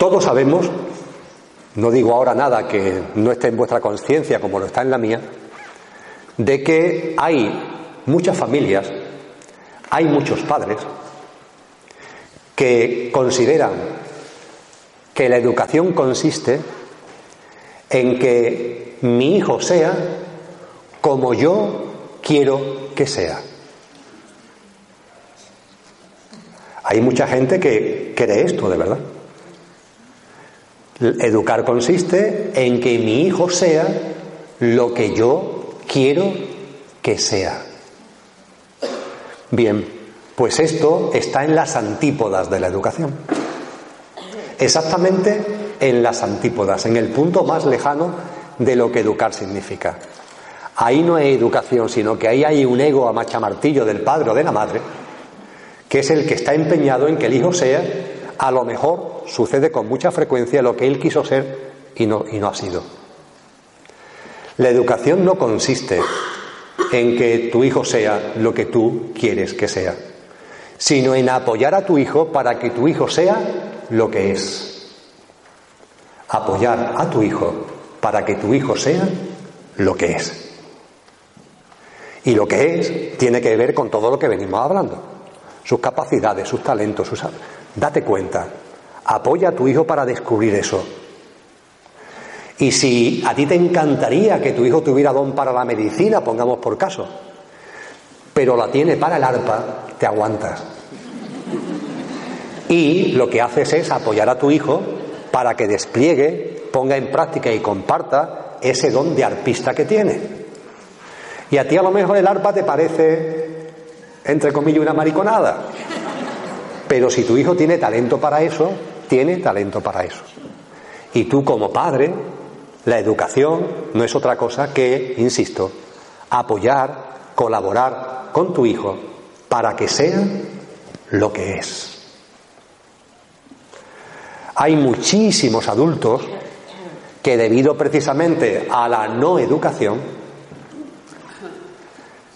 Todos sabemos, no digo ahora nada que no esté en vuestra conciencia como lo está en la mía, de que hay muchas familias, hay muchos padres que consideran que la educación consiste en que mi hijo sea como yo quiero que sea. Hay mucha gente que cree esto, de verdad. Educar consiste en que mi hijo sea lo que yo quiero que sea. Bien, pues esto está en las antípodas de la educación. Exactamente en las antípodas, en el punto más lejano de lo que educar significa. Ahí no hay educación, sino que ahí hay un ego a machamartillo del padre o de la madre que es el que está empeñado en que el hijo sea, a lo mejor sucede con mucha frecuencia lo que él quiso ser y no, ha sido. La educación no consiste en que tu hijo sea lo que tú quieres que sea, sino en apoyar a tu hijo para que tu hijo sea lo que es. Apoyar a tu hijo para que tu hijo sea lo que es. Y lo que es tiene que ver con todo lo que venimos hablando sus capacidades, sus talentos, sus... Date cuenta, apoya a tu hijo para descubrir eso. Y si a ti te encantaría que tu hijo tuviera don para la medicina, pongamos por caso, pero la tiene para el arpa, te aguantas. Y lo que haces es apoyar a tu hijo para que despliegue, ponga en práctica y comparta ese don de arpista que tiene. Y a ti a lo mejor el arpa te parece entre comillas, una mariconada. Pero si tu hijo tiene talento para eso, tiene talento para eso. Y tú como padre, la educación no es otra cosa que, insisto, apoyar, colaborar con tu hijo para que sea lo que es. Hay muchísimos adultos que debido precisamente a la no educación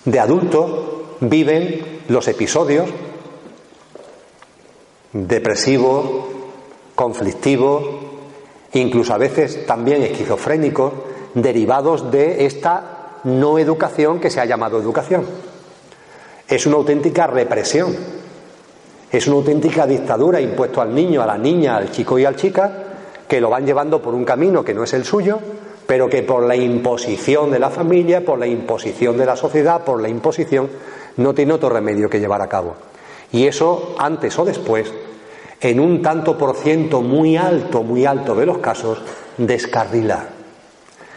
de adultos viven los episodios depresivos, conflictivos, incluso a veces también esquizofrénicos, derivados de esta no educación que se ha llamado educación. Es una auténtica represión, es una auténtica dictadura impuesto al niño, a la niña, al chico y al chica, que lo van llevando por un camino que no es el suyo, pero que por la imposición de la familia, por la imposición de la sociedad, por la imposición no tiene otro remedio que llevar a cabo. Y eso, antes o después, en un tanto por ciento muy alto, muy alto de los casos, descarrila.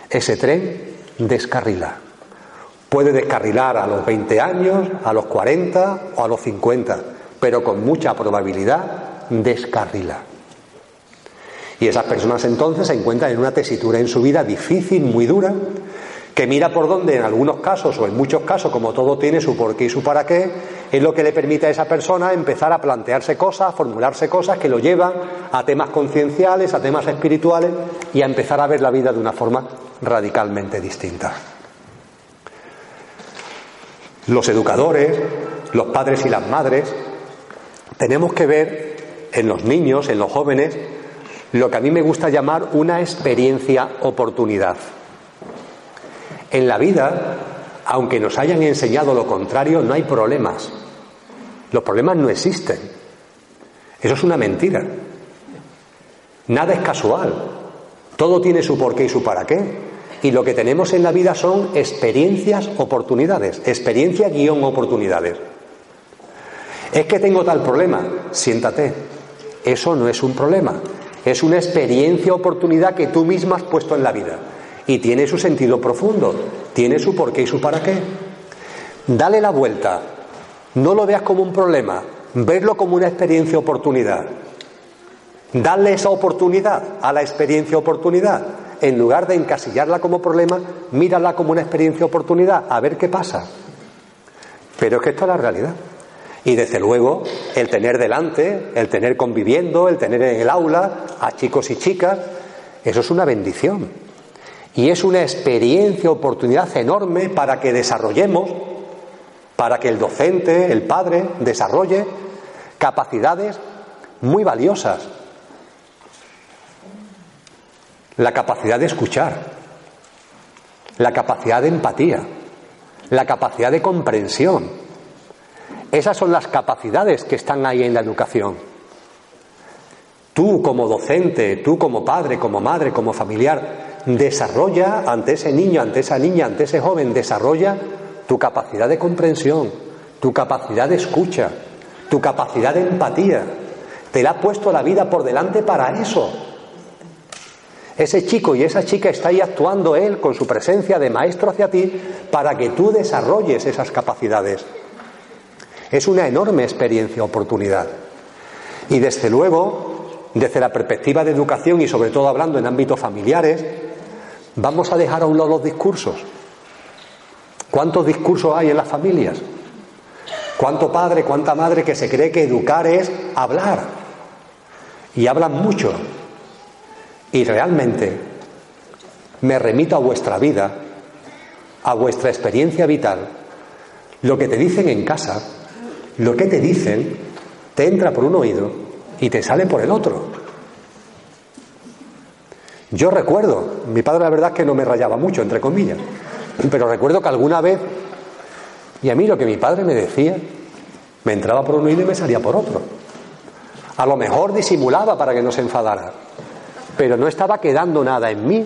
Ese tren descarrila. Puede descarrilar a los 20 años, a los 40 o a los 50, pero con mucha probabilidad descarrila. Y esas personas entonces se encuentran en una tesitura en su vida difícil, muy dura, que mira por dónde en algunos casos o en muchos casos, como todo tiene su por qué y su para qué, es lo que le permite a esa persona empezar a plantearse cosas, a formularse cosas que lo llevan a temas concienciales, a temas espirituales y a empezar a ver la vida de una forma radicalmente distinta. Los educadores, los padres y las madres, tenemos que ver en los niños, en los jóvenes, lo que a mí me gusta llamar una experiencia oportunidad. En la vida, aunque nos hayan enseñado lo contrario, no hay problemas. Los problemas no existen. Eso es una mentira. Nada es casual. Todo tiene su porqué y su para qué. Y lo que tenemos en la vida son experiencias, oportunidades. Experiencia guion oportunidades. Es que tengo tal problema. Siéntate. Eso no es un problema. Es una experiencia, oportunidad que tú misma has puesto en la vida y tiene su sentido profundo, tiene su porqué y su para qué. Dale la vuelta, no lo veas como un problema, verlo como una experiencia oportunidad. Dale esa oportunidad a la experiencia oportunidad. En lugar de encasillarla como problema, mírala como una experiencia oportunidad, a ver qué pasa. Pero es que esto es la realidad. Y desde luego, el tener delante, el tener conviviendo, el tener en el aula a chicos y chicas, eso es una bendición. Y es una experiencia, oportunidad enorme para que desarrollemos, para que el docente, el padre, desarrolle capacidades muy valiosas. la capacidad de escuchar, la capacidad de empatía, la capacidad de comprensión. Esas son las capacidades que están ahí en la educación. Tú como docente, tú como padre, como madre, como familiar, desarrolla ante ese niño, ante esa niña, ante ese joven, desarrolla tu capacidad de comprensión, tu capacidad de escucha, tu capacidad de empatía. Te la ha puesto la vida por delante para eso. Ese chico y esa chica está ahí actuando él con su presencia de maestro hacia ti para que tú desarrolles esas capacidades. Es una enorme experiencia, oportunidad. Y desde luego, desde la perspectiva de educación y sobre todo hablando en ámbitos familiares, vamos a dejar a lado los discursos. ¿Cuántos discursos hay en las familias? ¿Cuánto padre, cuánta madre que se cree que educar es hablar? Y hablan mucho, y realmente me remito a vuestra vida, a vuestra experiencia vital, lo que te dicen en casa, lo que te dicen, te entra por un oído y te sale por el otro. Yo recuerdo, mi padre la verdad es que no me rayaba mucho, entre comillas, pero recuerdo que alguna vez, y a mí lo que mi padre me decía, me entraba por un oído y me salía por otro. A lo mejor disimulaba para que no se enfadara, pero no estaba quedando nada en mí.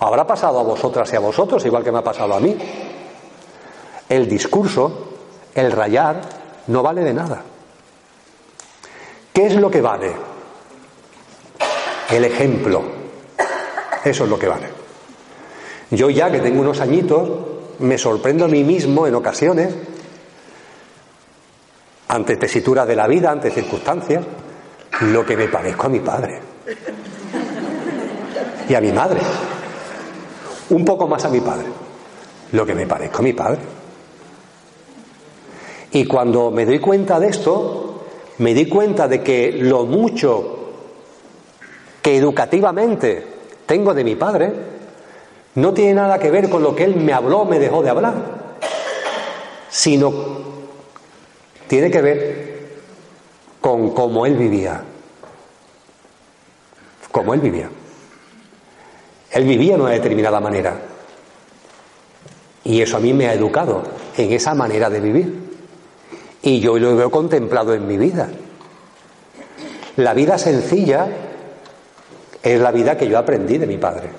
Habrá pasado a vosotras y a vosotros, igual que me ha pasado a mí. El discurso, el rayar, no vale de nada. ¿Qué es lo que vale? El ejemplo. Eso es lo que vale. Yo ya que tengo unos añitos, me sorprendo a mí mismo en ocasiones, ante tesituras de la vida, ante circunstancias, lo que me parezco a mi padre y a mi madre. Un poco más a mi padre. Lo que me parezco a mi padre. Y cuando me doy cuenta de esto, me di cuenta de que lo mucho que educativamente tengo de mi padre no tiene nada que ver con lo que él me habló, me dejó de hablar, sino tiene que ver con cómo él vivía. Como él vivía. Él vivía de una determinada manera. Y eso a mí me ha educado en esa manera de vivir. Y yo lo veo contemplado en mi vida. La vida sencilla es la vida que yo aprendí de mi padre.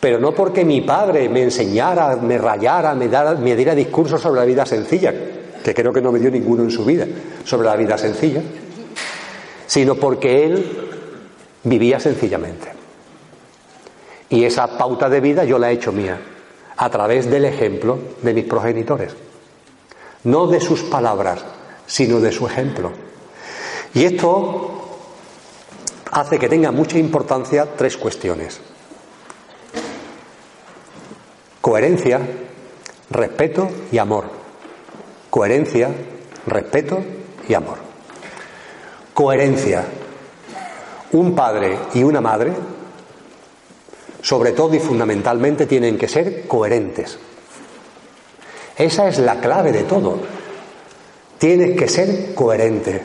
Pero no porque mi padre me enseñara, me rayara, me, me diera discursos sobre la vida sencilla, que creo que no me dio ninguno en su vida, sobre la vida sencilla, sino porque él vivía sencillamente. Y esa pauta de vida yo la he hecho mía, a través del ejemplo de mis progenitores. No de sus palabras, sino de su ejemplo. Y esto hace que tenga mucha importancia tres cuestiones. Coherencia, respeto y amor Coherencia, respeto y amor. Coherencia. Un padre y una madre, sobre todo y fundamentalmente, tienen que ser coherentes. Esa es la clave de todo. Tienes que ser coherente.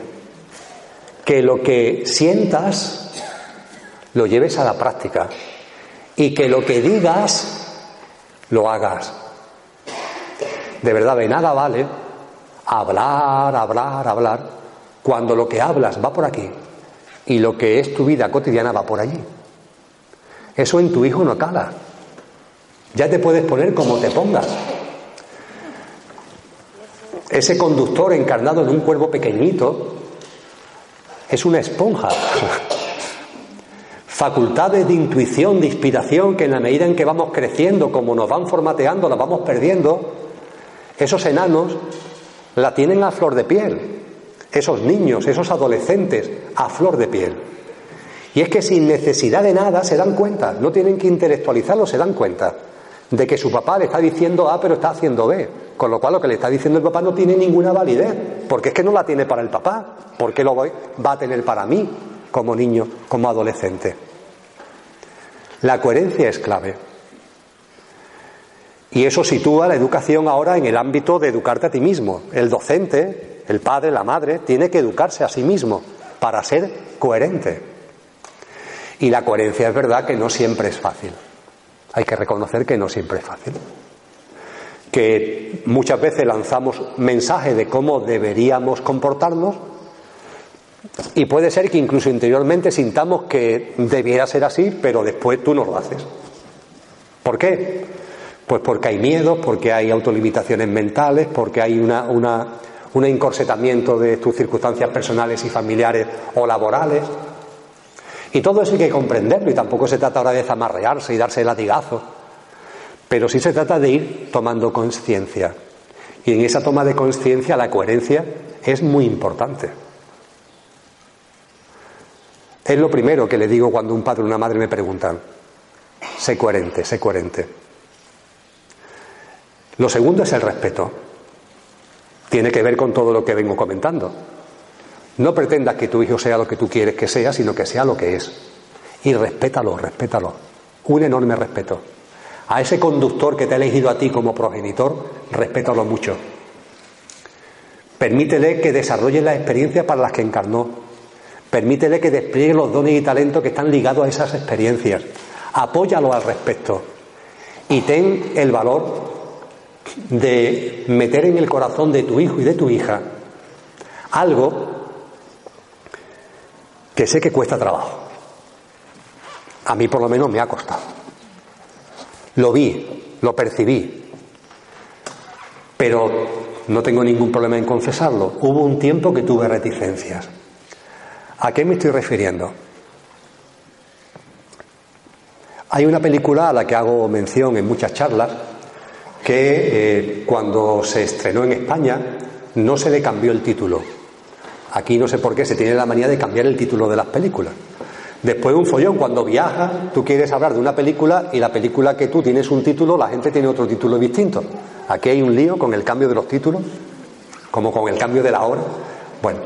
Que lo que sientas lo lleves a la práctica y que lo que digas lo hagas. De verdad, de nada vale hablar, hablar, hablar, cuando lo que hablas va por aquí y lo que es tu vida cotidiana va por allí. Eso en tu hijo no cala. Ya te puedes poner como te pongas. Ese conductor encarnado en un cuerpo pequeñito es una esponja. Facultades de intuición, de inspiración, que en la medida en que vamos creciendo, como nos van formateando, las vamos perdiendo, esos enanos la tienen a flor de piel, esos niños, esos adolescentes, a flor de piel. Y es que sin necesidad de nada se dan cuenta, no tienen que intelectualizarlo, se dan cuenta de que su papá le está diciendo A pero está haciendo B. Con lo cual lo que le está diciendo el papá no tiene ninguna validez, porque es que no la tiene para el papá, porque lo va a tener para mí como niño, como adolescente. La coherencia es clave. Y eso sitúa la educación ahora en el ámbito de educarte a ti mismo. El docente, el padre, la madre, tiene que educarse a sí mismo para ser coherente. Y la coherencia es verdad que no siempre es fácil. Hay que reconocer que no siempre es fácil. Que muchas veces lanzamos mensajes de cómo deberíamos comportarnos y puede ser que incluso interiormente sintamos que debiera ser así, pero después tú no lo haces. ¿Por qué? Pues porque hay miedo, porque hay autolimitaciones mentales, porque hay una, un encorsetamiento de tus circunstancias personales y familiares o laborales. Y todo eso hay que comprenderlo y tampoco se trata ahora de zamarrearse y darse latigazo, pero sí se trata de ir tomando conciencia. Y en esa toma de conciencia la coherencia es muy importante. Es lo primero que le digo cuando un padre o una madre me preguntan. Sé coherente, sé coherente. Lo segundo es el respeto. Tiene que ver con todo lo que vengo comentando. No pretendas que tu hijo sea lo que tú quieres que sea, sino que sea lo que es. Y respétalo, respétalo. Un enorme respeto. A ese conductor que te ha elegido a ti como progenitor, respétalo mucho. Permítele que desarrolle las experiencias para las que encarnó. Permítele que despliegue los dones y talentos que están ligados a esas experiencias. Apóyalo al respecto. Y ten el valor de meter en el corazón de tu hijo y de tu hija algo que sé que cuesta trabajo. A mí por lo menos me ha costado. Lo vi, lo percibí, pero no tengo ningún problema en confesarlo. Hubo un tiempo que tuve reticencias. ¿A qué me estoy refiriendo? Hay una película a la que hago mención en muchas charlas que eh, cuando se estrenó en España no se le cambió el título. Aquí no sé por qué se tiene la manía de cambiar el título de las películas. Después un follón, cuando viajas, tú quieres hablar de una película y la película que tú tienes un título, la gente tiene otro título distinto. Aquí hay un lío con el cambio de los títulos, como con el cambio de la hora. Bueno,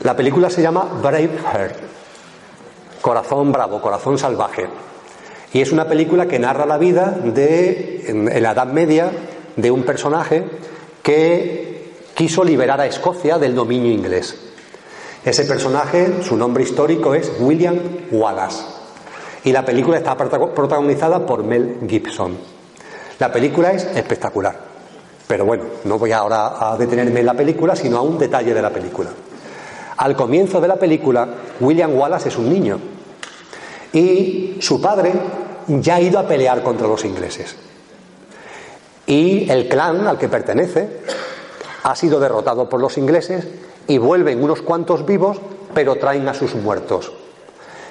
la película se llama Braveheart, Corazón Bravo, Corazón Salvaje. Y es una película que narra la vida de, en, la Edad Media, de un personaje que quiso liberar a Escocia del dominio inglés. Ese personaje, su nombre histórico es William Wallace. Y la película está protagonizada por Mel Gibson. La película es espectacular. Pero bueno, no voy ahora a detenerme en la película, sino a un detalle de la película. Al comienzo de la película, William Wallace es un niño. Y su padre ya ha ido a pelear contra los ingleses. Y el clan al que pertenece ha sido derrotado por los ingleses y vuelven unos cuantos vivos, pero traen a sus muertos.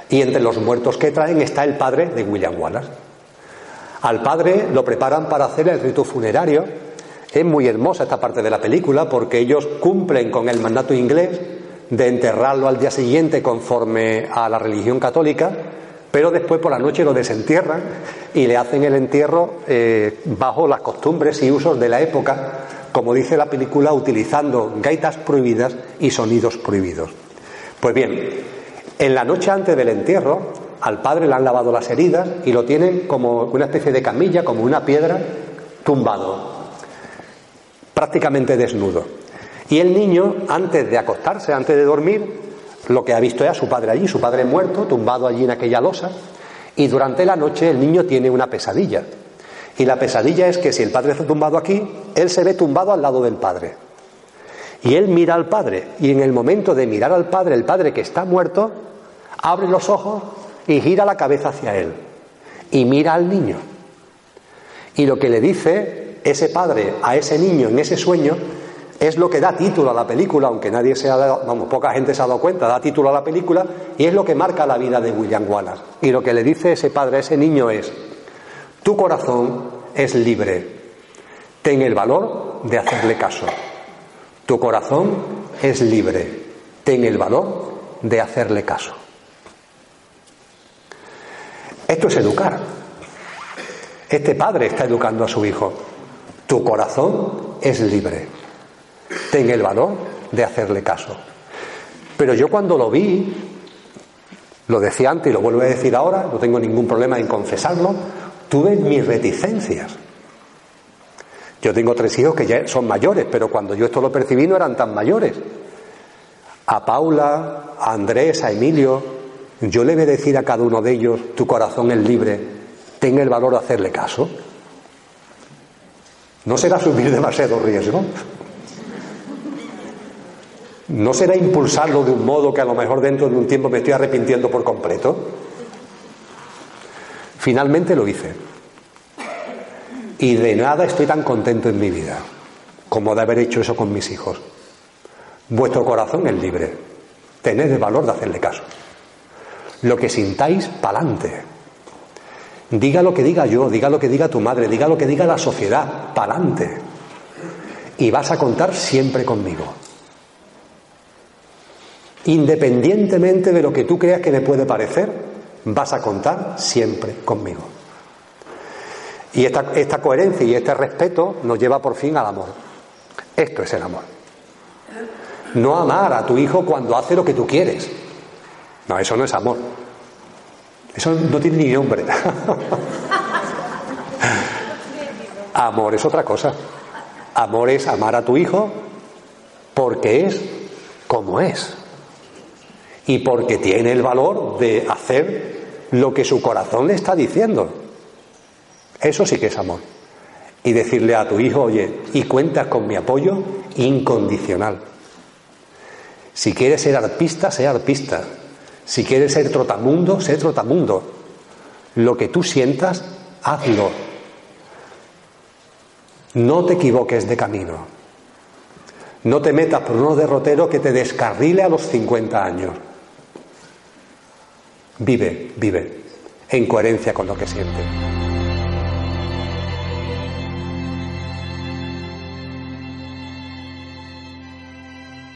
Y entre los muertos que traen está el padre de William Wallace. Al padre lo preparan para hacer el rito funerario. Es muy hermosa esta parte de la película porque ellos cumplen con el mandato inglés de enterrarlo al día siguiente conforme a la religión católica pero después por la noche lo desentierran y le hacen el entierro eh, bajo las costumbres y usos de la época, como dice la película, utilizando gaitas prohibidas y sonidos prohibidos. Pues bien, en la noche antes del entierro, al padre le han lavado las heridas y lo tienen como una especie de camilla, como una piedra, tumbado, prácticamente desnudo. Y el niño, antes de acostarse, antes de dormir, lo que ha visto es a su padre allí, su padre muerto, tumbado allí en aquella losa, y durante la noche el niño tiene una pesadilla. Y la pesadilla es que si el padre está tumbado aquí, él se ve tumbado al lado del padre. Y él mira al padre, y en el momento de mirar al padre, el padre que está muerto, abre los ojos y gira la cabeza hacia él. Y mira al niño. Y lo que le dice ese padre a ese niño en ese sueño es lo que da título a la película, aunque nadie se ha dado, vamos, poca gente se ha dado cuenta, da título a la película y es lo que marca la vida de William Wallace. Y lo que le dice ese padre a ese niño es, tu corazón es libre, ten el valor de hacerle caso. Tu corazón es libre, ten el valor de hacerle caso. Esto es educar. Este padre está educando a su hijo. Tu corazón es libre tenga el valor de hacerle caso. Pero yo cuando lo vi, lo decía antes y lo vuelvo a decir ahora, no tengo ningún problema en confesarlo, tuve mis reticencias. Yo tengo tres hijos que ya son mayores, pero cuando yo esto lo percibí no eran tan mayores. A Paula, a Andrés, a Emilio, yo le voy a decir a cada uno de ellos, tu corazón es libre, tenga el valor de hacerle caso. ¿No será asumir demasiado riesgo? ¿No será impulsarlo de un modo que a lo mejor dentro de un tiempo me estoy arrepintiendo por completo? Finalmente lo hice. Y de nada estoy tan contento en mi vida como de haber hecho eso con mis hijos. Vuestro corazón es libre. Tened el valor de hacerle caso. Lo que sintáis, pa'lante. Diga lo que diga yo, diga lo que diga tu madre, diga lo que diga la sociedad, pa'lante. Y vas a contar siempre conmigo. Independientemente de lo que tú creas que me puede parecer, vas a contar siempre conmigo. Y esta, coherencia y este respeto nos lleva por fin al amor. Esto es el amor. No amar a tu hijo cuando hace lo que tú quieres. No, eso no es amor. Eso no tiene ni nombre. amor es otra cosa. Amor es amar a tu hijo porque es como es. Y porque tiene el valor de hacer lo que su corazón le está diciendo. Eso sí que es amor. Y decirle a tu hijo, oye, y cuentas con mi apoyo incondicional. Si quieres ser arpista, sé arpista. Si quieres ser trotamundo, sé trotamundo. Lo que tú sientas, hazlo. No te equivoques de camino. No te metas por unos derroteros que te descarrile a los 50 años. Vive, vive, en coherencia con lo que sientes.